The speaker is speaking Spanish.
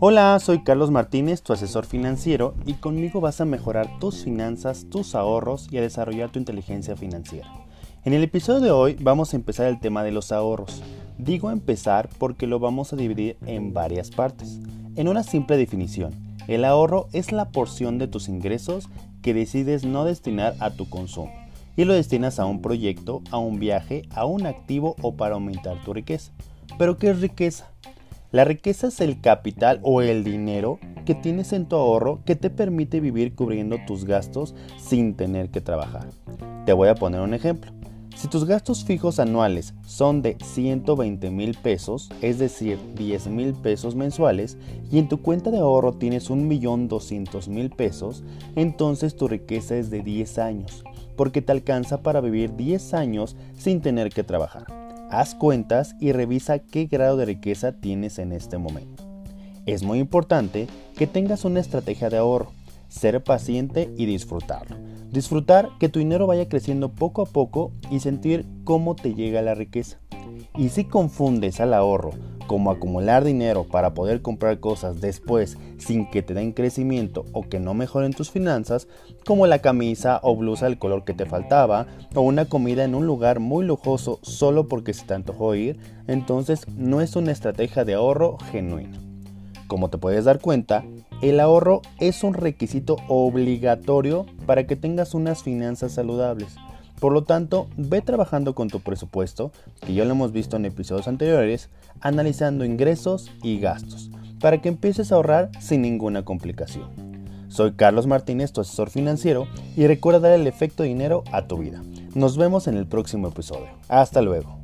Hola, soy Carlos Martínez, tu asesor financiero, y conmigo vas a mejorar tus finanzas, tus ahorros y a desarrollar tu inteligencia financiera. En el episodio de hoy vamos a empezar el tema de los ahorros. Digo empezar porque lo vamos a dividir en varias partes. En una simple definición, el ahorro es la porción de tus ingresos que decides no destinar a tu consumo y lo destinas a un proyecto, a un viaje, a un activo o para aumentar tu riqueza. Pero ¿qué es riqueza? La riqueza es el capital o el dinero que tienes en tu ahorro que te permite vivir cubriendo tus gastos sin tener que trabajar. Te voy a poner un ejemplo. Si tus gastos fijos anuales son de 120 mil pesos, es decir, 10 mil pesos mensuales, y en tu cuenta de ahorro tienes 1.200.000 pesos, entonces tu riqueza es de 10 años, porque te alcanza para vivir 10 años sin tener que trabajar. Haz cuentas y revisa qué grado de riqueza tienes en este momento. Es muy importante que tengas una estrategia de ahorro, ser paciente y disfrutarlo. Disfrutar que tu dinero vaya creciendo poco a poco y sentir cómo te llega la riqueza. Y si confundes al ahorro como acumular dinero para poder comprar cosas después sin que te den crecimiento o que no mejoren tus finanzas, como la camisa o blusa del color que te faltaba, o una comida en un lugar muy lujoso solo porque se te antojó ir, entonces no es una estrategia de ahorro genuina. Como te puedes dar cuenta, el ahorro es un requisito obligatorio para que tengas unas finanzas saludables. Por lo tanto, ve trabajando con tu presupuesto, que ya lo hemos visto en episodios anteriores, analizando ingresos y gastos, para que empieces a ahorrar sin ninguna complicación. Soy Carlos Martínez, tu asesor financiero, y recuerda dar el efecto dinero a tu vida. Nos vemos en el próximo episodio. Hasta luego.